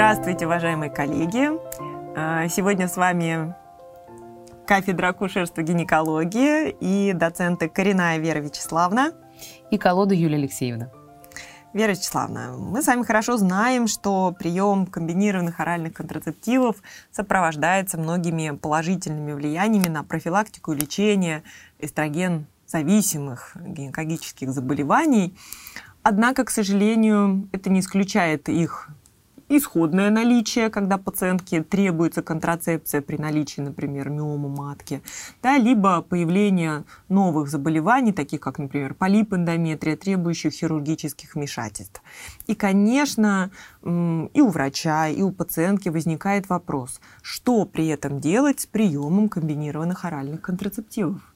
Здравствуйте, уважаемые коллеги! А, сегодня с вами кафедра акушерства гинекологии и доценты Коренная Вера Вячеславна и колода Юлия Алексеевна. Вера Вячеславовна, мы с вами хорошо знаем, что прием комбинированных оральных контрацептивов сопровождается многими положительными влияниями на профилактику и лечение эстроген зависимых гинекологических заболеваний. Однако, к сожалению, это не исключает их исходное наличие, когда пациентке требуется контрацепция при наличии, например, миомы матки, да, либо появление новых заболеваний, таких как, например, полипэндометрия, требующих хирургических вмешательств. И, конечно, и у врача, и у пациентки возникает вопрос, что при этом делать с приемом комбинированных оральных контрацептивов?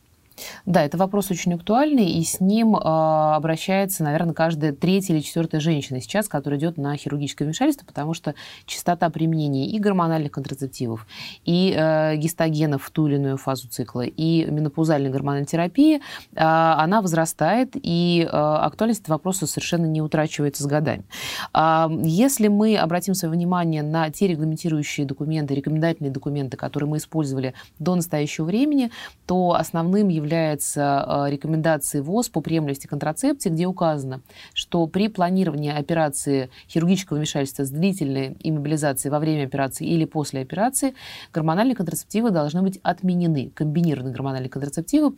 Да, это вопрос очень актуальный, и с ним э, обращается, наверное, каждая третья или четвертая женщина сейчас, которая идет на хирургическое вмешательство, потому что частота применения и гормональных контрацептивов, и э, гистогенов в ту или иную фазу цикла, и менопаузальной гормональной терапии, э, она возрастает, и э, актуальность вопроса совершенно не утрачивается с годами. Э, если мы обратим свое внимание на те регламентирующие документы, рекомендательные документы, которые мы использовали до настоящего времени, то основным является является э, рекомендацией ВОЗ по приемлемости контрацепции, где указано, что при планировании операции хирургического вмешательства с длительной иммобилизацией во время операции или после операции гормональные контрацептивы должны быть отменены. Комбинированные гормональные контрацептивы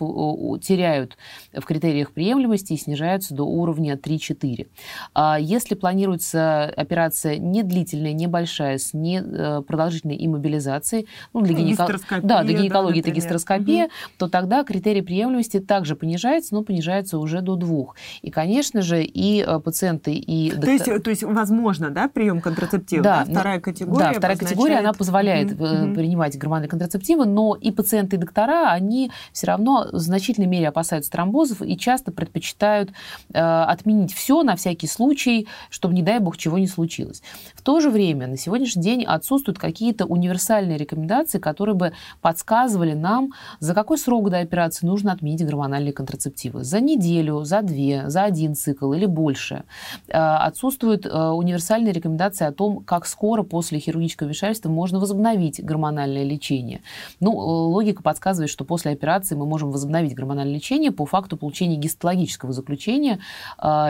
теряют в критериях приемлемости и снижаются до уровня 3-4. А если планируется операция не длительная, небольшая, с непродолжительной э, иммобилизацией, ну, для, гинеко... да, для гинекологии да, это гистероскопия, угу. то тогда критерий критерий приемлемости также понижается, но понижается уже до двух. И, конечно же, и э, пациенты, и... То, есть, то есть, возможно, да, прием контрацептива? Да, да? вторая категория Да, вторая обозначает... категория, она позволяет mm-hmm. принимать гормональные контрацептивы, но и пациенты, и доктора, они все равно в значительной мере опасаются тромбозов и часто предпочитают э, отменить все на всякий случай, чтобы, не дай бог, чего не случилось. В то же время на сегодняшний день отсутствуют какие-то универсальные рекомендации, которые бы подсказывали нам, за какой срок до операции нужно отменить гормональные контрацептивы. За неделю, за две, за один цикл или больше. Э, отсутствуют э, универсальные рекомендации о том, как скоро после хирургического вмешательства можно возобновить гормональное лечение. Ну, э, логика подсказывает, что после операции мы можем возобновить гормональное лечение по факту получения гистологического заключения,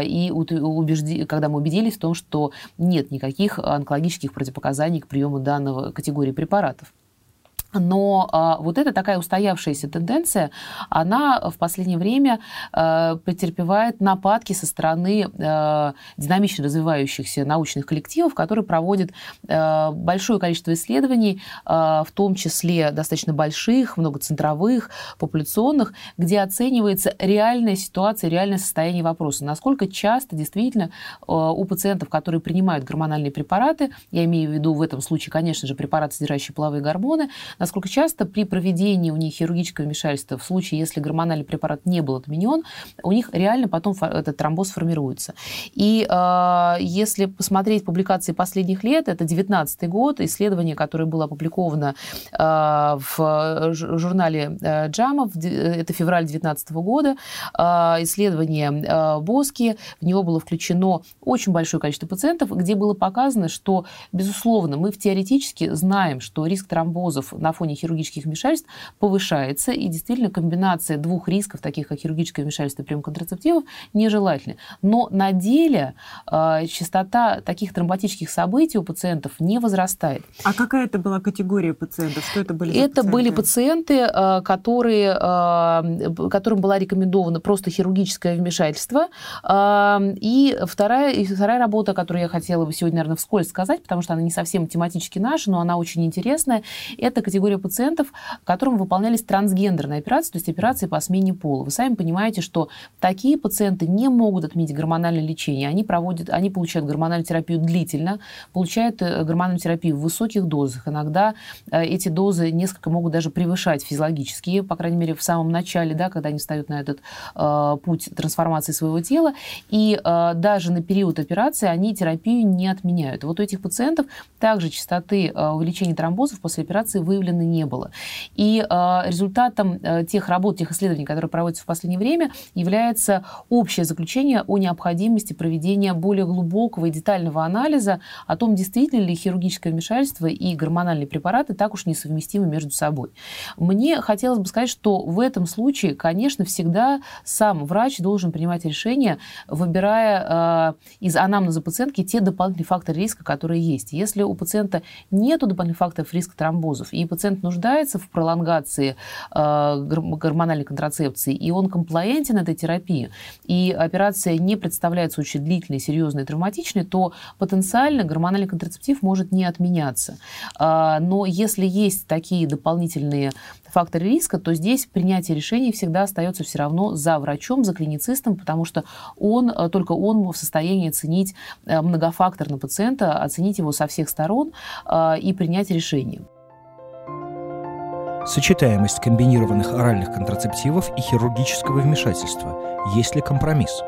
и убежди, когда мы убедились в том, что нет никаких онкологических противопоказаний к приему данного категории препаратов. Но а, вот эта такая устоявшаяся тенденция, она в последнее время а, претерпевает нападки со стороны а, динамично развивающихся научных коллективов, которые проводят а, большое количество исследований, а, в том числе достаточно больших, многоцентровых, популяционных, где оценивается реальная ситуация, реальное состояние вопроса. Насколько часто действительно а, у пациентов, которые принимают гормональные препараты, я имею в виду в этом случае, конечно же, препараты, содержащие половые гормоны, насколько часто при проведении у них хирургического вмешательства, в случае, если гормональный препарат не был отменен, у них реально потом этот тромбоз формируется. И э, если посмотреть публикации последних лет, это 19 год, исследование, которое было опубликовано э, в журнале JAMA, это февраль 2019 года, э, исследование э, Боски, в него было включено очень большое количество пациентов, где было показано, что, безусловно, мы в теоретически знаем, что риск тромбозов на фоне хирургических вмешательств повышается, и действительно комбинация двух рисков, таких как хирургическое вмешательство и прием контрацептивов, нежелательна. Но на деле э, частота таких тромботических событий у пациентов не возрастает. А какая это была категория пациентов? Что это были Это пациенты? были пациенты, э, которые, э, которым была рекомендована просто хирургическое вмешательство. Э, и вторая, и вторая работа, которую я хотела бы сегодня, наверное, вскользь сказать, потому что она не совсем тематически наша, но она очень интересная, это категория категория пациентов, которым выполнялись трансгендерные операции, то есть операции по смене пола. Вы сами понимаете, что такие пациенты не могут отменить гормональное лечение. Они, проводят, они получают гормональную терапию длительно, получают э, гормональную терапию в высоких дозах. Иногда э, эти дозы несколько могут даже превышать физиологические, по крайней мере, в самом начале, да, когда они встают на этот э, путь трансформации своего тела. И э, даже на период операции они терапию не отменяют. Вот у этих пациентов также частоты э, увеличения тромбозов после операции выявлены выявлено не было. И результатом тех работ, тех исследований, которые проводятся в последнее время, является общее заключение о необходимости проведения более глубокого и детального анализа о том, действительно ли хирургическое вмешательство и гормональные препараты так уж несовместимы между собой. Мне хотелось бы сказать, что в этом случае, конечно, всегда сам врач должен принимать решение, выбирая э, из анамнеза пациентки те дополнительные факторы риска, которые есть. Если у пациента нет дополнительных факторов риска тромбозов, и пациент нуждается в пролонгации э, гормональной контрацепции, и он комплаентен этой терапии, и операция не представляется очень длительной, серьезной и травматичной, то потенциально гормональный контрацептив может не отменяться. Э, но если есть такие дополнительные факторы риска, то здесь принятие решений всегда остается все равно за врачом, за клиницистом, потому что он, э, только он в состоянии оценить э, многофакторно пациента, оценить его со всех сторон и принять решение. Сочетаемость комбинированных оральных контрацептивов и хирургического вмешательства. Есть ли компромисс?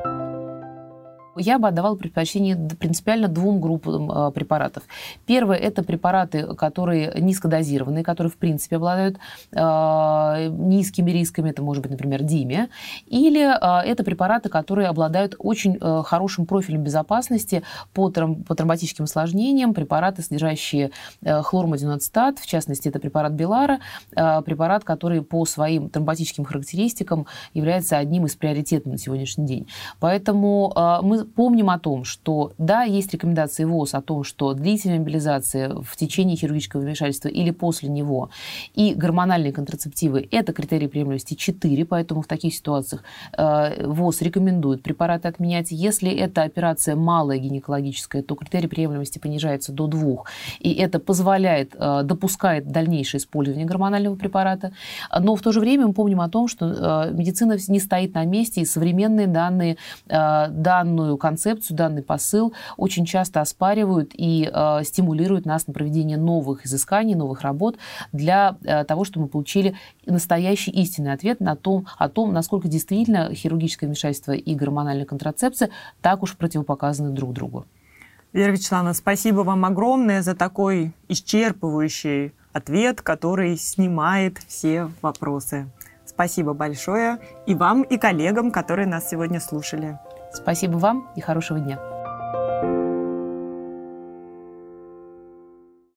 Я бы отдавала предпочтение принципиально двум группам э, препаратов. Первое – это препараты, которые низкодозированные, которые, в принципе, обладают э, низкими рисками, это может быть, например, димия, или э, это препараты, которые обладают очень хорошим профилем безопасности по, тром, по тромботическим осложнениям, препараты, содержащие хлормодинацетат, в частности, это препарат Белара, препарат, который по своим тромботическим характеристикам является одним из приоритетных на сегодняшний день. Поэтому мы помним о том, что да, есть рекомендации ВОЗ о том, что длительная мобилизация в течение хирургического вмешательства или после него и гормональные контрацептивы – это критерии приемлемости 4, поэтому в таких ситуациях э, ВОЗ рекомендует препараты отменять. Если это операция малая гинекологическая, то критерий приемлемости понижается до 2, и это позволяет, э, допускает дальнейшее использование гормонального препарата. Но в то же время мы помним о том, что э, медицина не стоит на месте, и современные данные, концепцию, данный посыл очень часто оспаривают и э, стимулируют нас на проведение новых изысканий, новых работ для э, того, чтобы мы получили настоящий истинный ответ на том, о том, насколько действительно хирургическое вмешательство и гормональная контрацепция так уж противопоказаны друг другу. Вера Вячеславовна, спасибо вам огромное за такой исчерпывающий ответ, который снимает все вопросы. Спасибо большое и вам, и коллегам, которые нас сегодня слушали. Спасибо вам и хорошего дня.